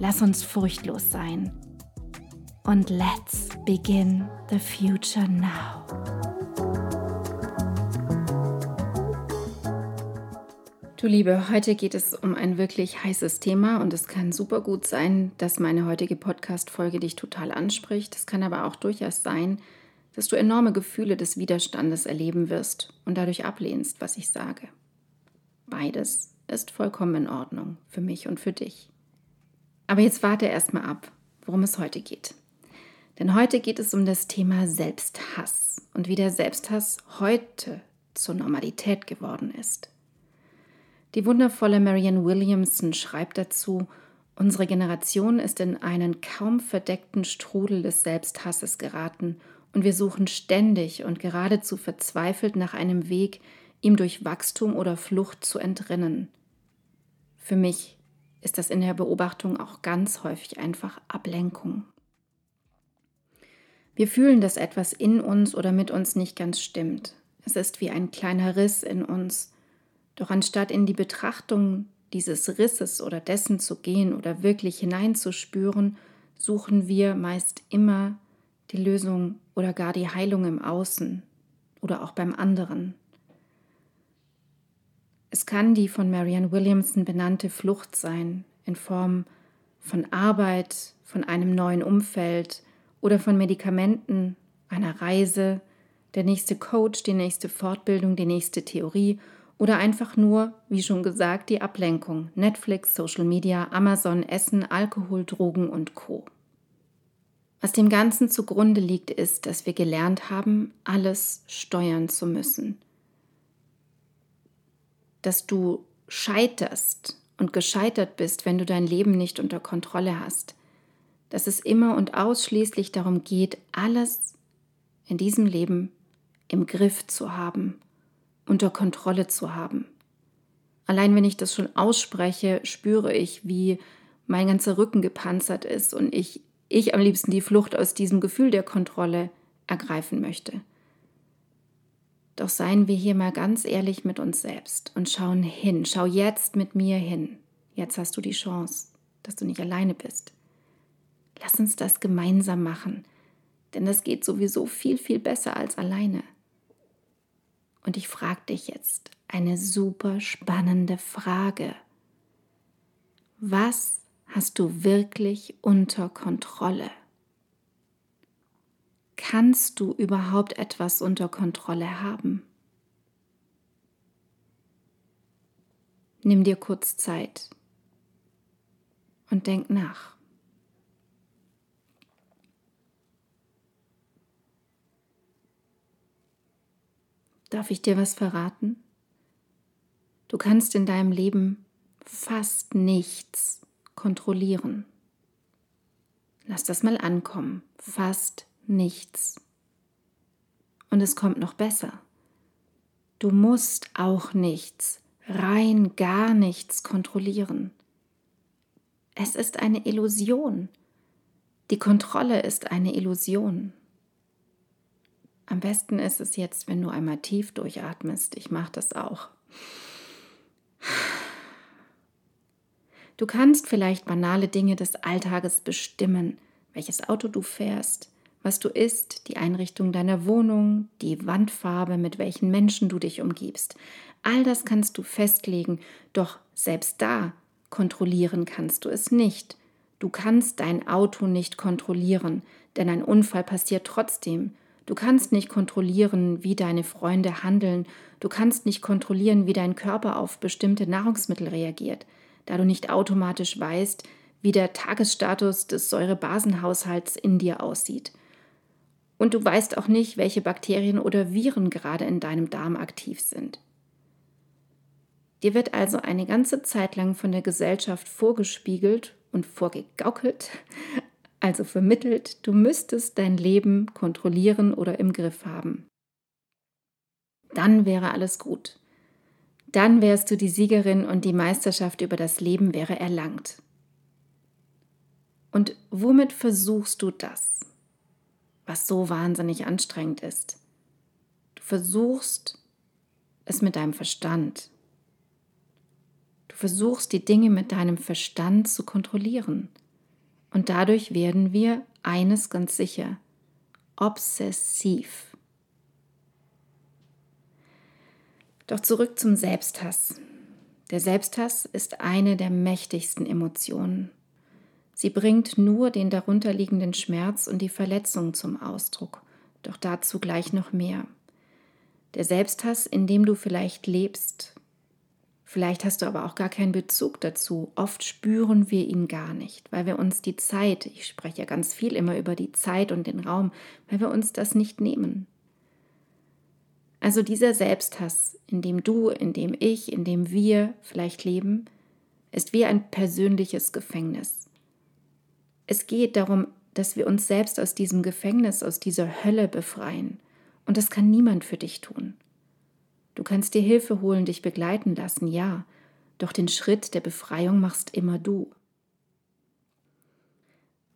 Lass uns furchtlos sein. Und let's begin the future now. Du Liebe, heute geht es um ein wirklich heißes Thema und es kann super gut sein, dass meine heutige Podcast-Folge dich total anspricht. Es kann aber auch durchaus sein, dass du enorme Gefühle des Widerstandes erleben wirst und dadurch ablehnst, was ich sage. Beides ist vollkommen in Ordnung für mich und für dich. Aber jetzt warte erstmal ab, worum es heute geht. Denn heute geht es um das Thema Selbsthass und wie der Selbsthass heute zur Normalität geworden ist. Die wundervolle Marianne Williamson schreibt dazu, unsere Generation ist in einen kaum verdeckten Strudel des Selbsthasses geraten und wir suchen ständig und geradezu verzweifelt nach einem Weg, ihm durch Wachstum oder Flucht zu entrinnen. Für mich ist das in der Beobachtung auch ganz häufig einfach Ablenkung. Wir fühlen, dass etwas in uns oder mit uns nicht ganz stimmt. Es ist wie ein kleiner Riss in uns. Doch anstatt in die Betrachtung dieses Risses oder dessen zu gehen oder wirklich hineinzuspüren, suchen wir meist immer die Lösung oder gar die Heilung im Außen oder auch beim anderen. Es kann die von Marianne Williamson benannte Flucht sein, in Form von Arbeit, von einem neuen Umfeld oder von Medikamenten, einer Reise, der nächste Coach, die nächste Fortbildung, die nächste Theorie oder einfach nur, wie schon gesagt, die Ablenkung, Netflix, Social Media, Amazon, Essen, Alkohol, Drogen und Co. Was dem Ganzen zugrunde liegt, ist, dass wir gelernt haben, alles steuern zu müssen dass du scheiterst und gescheitert bist, wenn du dein Leben nicht unter Kontrolle hast. Dass es immer und ausschließlich darum geht, alles in diesem Leben im Griff zu haben, unter Kontrolle zu haben. Allein wenn ich das schon ausspreche, spüre ich, wie mein ganzer Rücken gepanzert ist und ich, ich am liebsten die Flucht aus diesem Gefühl der Kontrolle ergreifen möchte. Doch seien wir hier mal ganz ehrlich mit uns selbst und schauen hin. Schau jetzt mit mir hin. Jetzt hast du die Chance, dass du nicht alleine bist. Lass uns das gemeinsam machen, denn das geht sowieso viel, viel besser als alleine. Und ich frage dich jetzt eine super spannende Frage. Was hast du wirklich unter Kontrolle? Kannst du überhaupt etwas unter Kontrolle haben? Nimm dir kurz Zeit und denk nach. Darf ich dir was verraten? Du kannst in deinem Leben fast nichts kontrollieren. Lass das mal ankommen. Fast nichts. Und es kommt noch besser. Du musst auch nichts, rein gar nichts kontrollieren. Es ist eine Illusion. Die Kontrolle ist eine Illusion. Am besten ist es jetzt, wenn du einmal tief durchatmest. Ich mache das auch. Du kannst vielleicht banale Dinge des Alltages bestimmen, welches Auto du fährst, was du isst, die Einrichtung deiner Wohnung, die Wandfarbe, mit welchen Menschen du dich umgibst. All das kannst du festlegen, doch selbst da kontrollieren kannst du es nicht. Du kannst dein Auto nicht kontrollieren, denn ein Unfall passiert trotzdem. Du kannst nicht kontrollieren, wie deine Freunde handeln. Du kannst nicht kontrollieren, wie dein Körper auf bestimmte Nahrungsmittel reagiert, da du nicht automatisch weißt, wie der Tagesstatus des Säurebasenhaushalts in dir aussieht. Und du weißt auch nicht, welche Bakterien oder Viren gerade in deinem Darm aktiv sind. Dir wird also eine ganze Zeit lang von der Gesellschaft vorgespiegelt und vorgegaukelt, also vermittelt, du müsstest dein Leben kontrollieren oder im Griff haben. Dann wäre alles gut. Dann wärst du die Siegerin und die Meisterschaft über das Leben wäre erlangt. Und womit versuchst du das, was so wahnsinnig anstrengend ist? Du versuchst es mit deinem Verstand. Du versuchst die Dinge mit deinem Verstand zu kontrollieren. Und dadurch werden wir eines ganz sicher, obsessiv. Doch zurück zum Selbsthass. Der Selbsthass ist eine der mächtigsten Emotionen. Sie bringt nur den darunterliegenden Schmerz und die Verletzung zum Ausdruck, doch dazu gleich noch mehr. Der Selbsthass, in dem du vielleicht lebst, Vielleicht hast du aber auch gar keinen Bezug dazu. Oft spüren wir ihn gar nicht, weil wir uns die Zeit, ich spreche ja ganz viel immer über die Zeit und den Raum, weil wir uns das nicht nehmen. Also dieser Selbsthass, in dem du, in dem ich, in dem wir vielleicht leben, ist wie ein persönliches Gefängnis. Es geht darum, dass wir uns selbst aus diesem Gefängnis, aus dieser Hölle befreien. Und das kann niemand für dich tun. Du kannst dir Hilfe holen, dich begleiten lassen, ja, doch den Schritt der Befreiung machst immer du.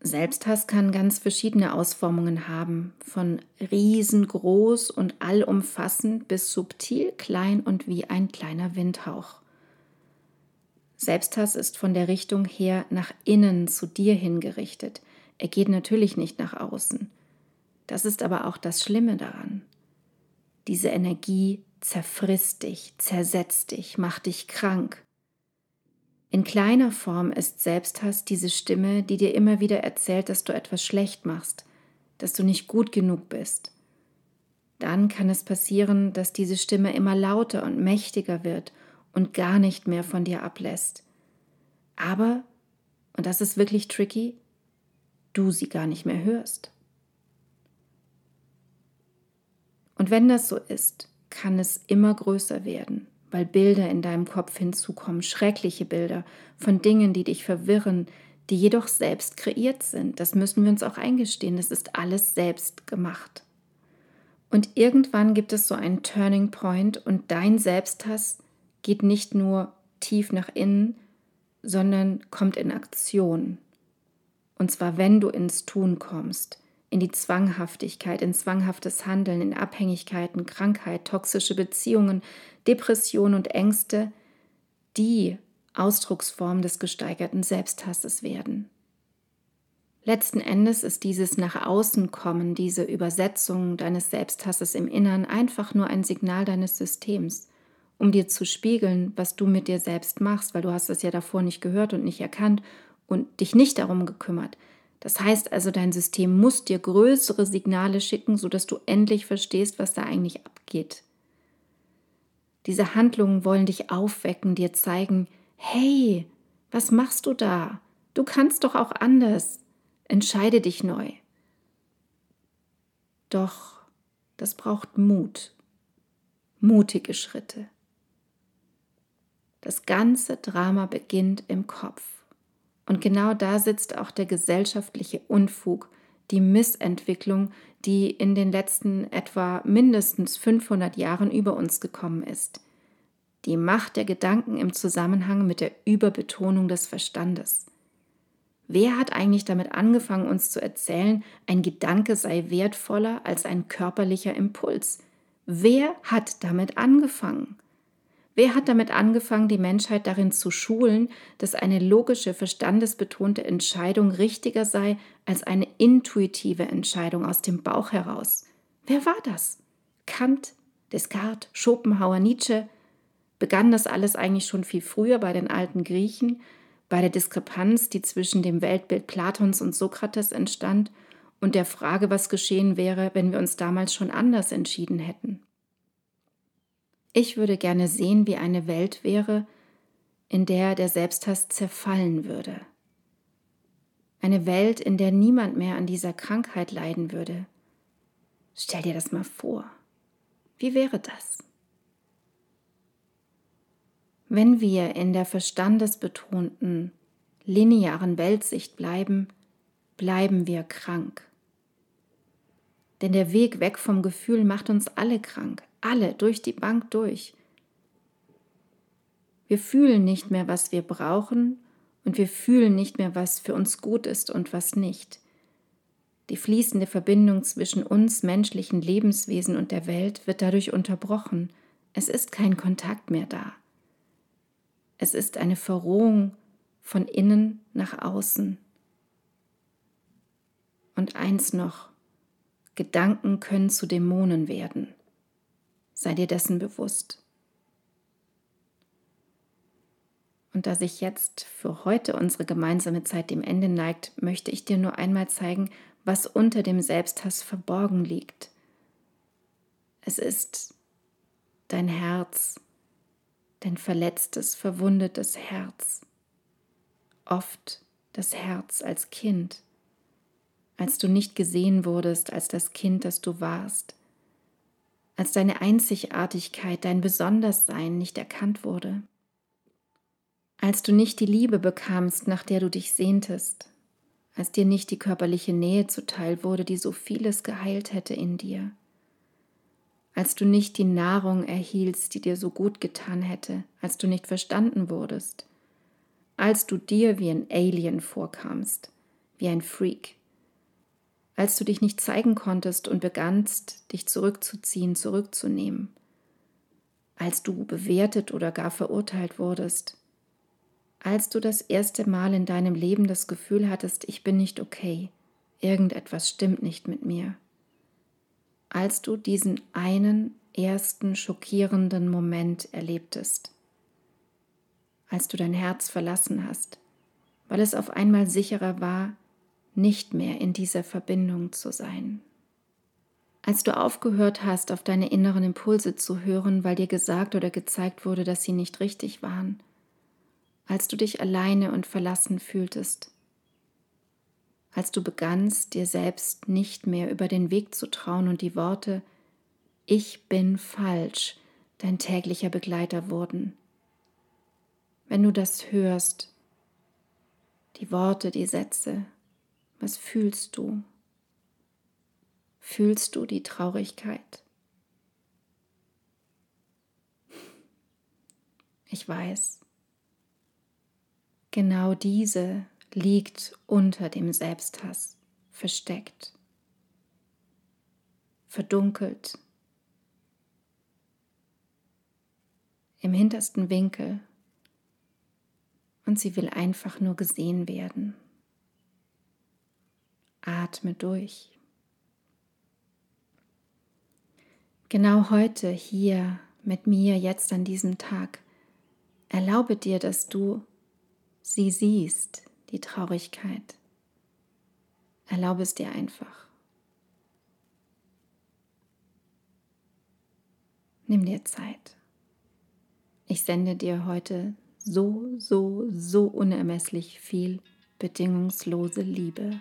Selbsthass kann ganz verschiedene Ausformungen haben, von riesengroß und allumfassend bis subtil klein und wie ein kleiner Windhauch. Selbsthass ist von der Richtung her nach innen zu dir hingerichtet. Er geht natürlich nicht nach außen. Das ist aber auch das Schlimme daran. Diese Energie zerfrisst dich, zersetzt dich, macht dich krank. In kleiner Form ist Selbsthass diese Stimme, die dir immer wieder erzählt, dass du etwas schlecht machst, dass du nicht gut genug bist. Dann kann es passieren, dass diese Stimme immer lauter und mächtiger wird und gar nicht mehr von dir ablässt. Aber, und das ist wirklich tricky, du sie gar nicht mehr hörst. Und wenn das so ist, kann es immer größer werden, weil Bilder in deinem Kopf hinzukommen, schreckliche Bilder von Dingen, die dich verwirren, die jedoch selbst kreiert sind. Das müssen wir uns auch eingestehen, das ist alles selbst gemacht. Und irgendwann gibt es so einen Turning Point und dein Selbsthass geht nicht nur tief nach innen, sondern kommt in Aktion. Und zwar, wenn du ins Tun kommst, in die Zwanghaftigkeit, in zwanghaftes Handeln, in Abhängigkeiten, Krankheit, toxische Beziehungen, Depression und Ängste, die Ausdrucksform des gesteigerten Selbsthasses werden. Letzten Endes ist dieses nach außen kommen, diese Übersetzung deines Selbsthasses im Innern einfach nur ein Signal deines Systems, um dir zu spiegeln, was du mit dir selbst machst, weil du hast es ja davor nicht gehört und nicht erkannt und dich nicht darum gekümmert, das heißt also, dein System muss dir größere Signale schicken, sodass du endlich verstehst, was da eigentlich abgeht. Diese Handlungen wollen dich aufwecken, dir zeigen, hey, was machst du da? Du kannst doch auch anders. Entscheide dich neu. Doch das braucht Mut, mutige Schritte. Das ganze Drama beginnt im Kopf. Und genau da sitzt auch der gesellschaftliche Unfug, die Missentwicklung, die in den letzten etwa mindestens 500 Jahren über uns gekommen ist. Die Macht der Gedanken im Zusammenhang mit der Überbetonung des Verstandes. Wer hat eigentlich damit angefangen, uns zu erzählen, ein Gedanke sei wertvoller als ein körperlicher Impuls? Wer hat damit angefangen? Wer hat damit angefangen, die Menschheit darin zu schulen, dass eine logische, verstandesbetonte Entscheidung richtiger sei als eine intuitive Entscheidung aus dem Bauch heraus? Wer war das? Kant, Descartes, Schopenhauer, Nietzsche? Begann das alles eigentlich schon viel früher bei den alten Griechen? bei der Diskrepanz, die zwischen dem Weltbild Platons und Sokrates entstand und der Frage, was geschehen wäre, wenn wir uns damals schon anders entschieden hätten. Ich würde gerne sehen, wie eine Welt wäre, in der der Selbsthass zerfallen würde. Eine Welt, in der niemand mehr an dieser Krankheit leiden würde. Stell dir das mal vor. Wie wäre das? Wenn wir in der verstandesbetonten, linearen Weltsicht bleiben, bleiben wir krank. Denn der Weg weg vom Gefühl macht uns alle krank, alle durch die Bank durch. Wir fühlen nicht mehr, was wir brauchen und wir fühlen nicht mehr, was für uns gut ist und was nicht. Die fließende Verbindung zwischen uns menschlichen Lebenswesen und der Welt wird dadurch unterbrochen. Es ist kein Kontakt mehr da. Es ist eine Verrohung von innen nach außen. Und eins noch, Gedanken können zu Dämonen werden. Sei dir dessen bewusst. Und da sich jetzt für heute unsere gemeinsame Zeit dem Ende neigt, möchte ich dir nur einmal zeigen, was unter dem Selbsthass verborgen liegt. Es ist dein Herz, dein verletztes, verwundetes Herz. Oft das Herz als Kind als du nicht gesehen wurdest als das Kind, das du warst, als deine Einzigartigkeit, dein Besonderssein nicht erkannt wurde, als du nicht die Liebe bekamst, nach der du dich sehntest, als dir nicht die körperliche Nähe zuteil wurde, die so vieles geheilt hätte in dir, als du nicht die Nahrung erhieltst, die dir so gut getan hätte, als du nicht verstanden wurdest, als du dir wie ein Alien vorkamst, wie ein Freak, als du dich nicht zeigen konntest und begannst, dich zurückzuziehen, zurückzunehmen, als du bewertet oder gar verurteilt wurdest, als du das erste Mal in deinem Leben das Gefühl hattest, ich bin nicht okay, irgendetwas stimmt nicht mit mir, als du diesen einen ersten schockierenden Moment erlebtest, als du dein Herz verlassen hast, weil es auf einmal sicherer war, nicht mehr in dieser Verbindung zu sein. Als du aufgehört hast, auf deine inneren Impulse zu hören, weil dir gesagt oder gezeigt wurde, dass sie nicht richtig waren, als du dich alleine und verlassen fühltest, als du begannst, dir selbst nicht mehr über den Weg zu trauen und die Worte Ich bin falsch dein täglicher Begleiter wurden. Wenn du das hörst, die Worte, die Sätze, was fühlst du? Fühlst du die Traurigkeit? Ich weiß, genau diese liegt unter dem Selbsthass, versteckt, verdunkelt, im hintersten Winkel und sie will einfach nur gesehen werden. Atme durch. Genau heute, hier mit mir, jetzt an diesem Tag, erlaube dir, dass du sie siehst, die Traurigkeit. Erlaube es dir einfach. Nimm dir Zeit. Ich sende dir heute so, so, so unermesslich viel bedingungslose Liebe.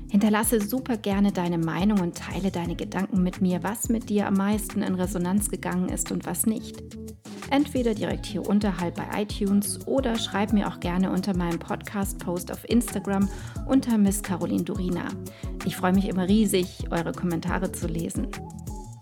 Hinterlasse super gerne deine Meinung und teile deine Gedanken mit mir, was mit dir am meisten in Resonanz gegangen ist und was nicht. Entweder direkt hier unterhalb bei iTunes oder schreib mir auch gerne unter meinem Podcast-Post auf Instagram unter Miss Caroline Durina. Ich freue mich immer riesig, eure Kommentare zu lesen.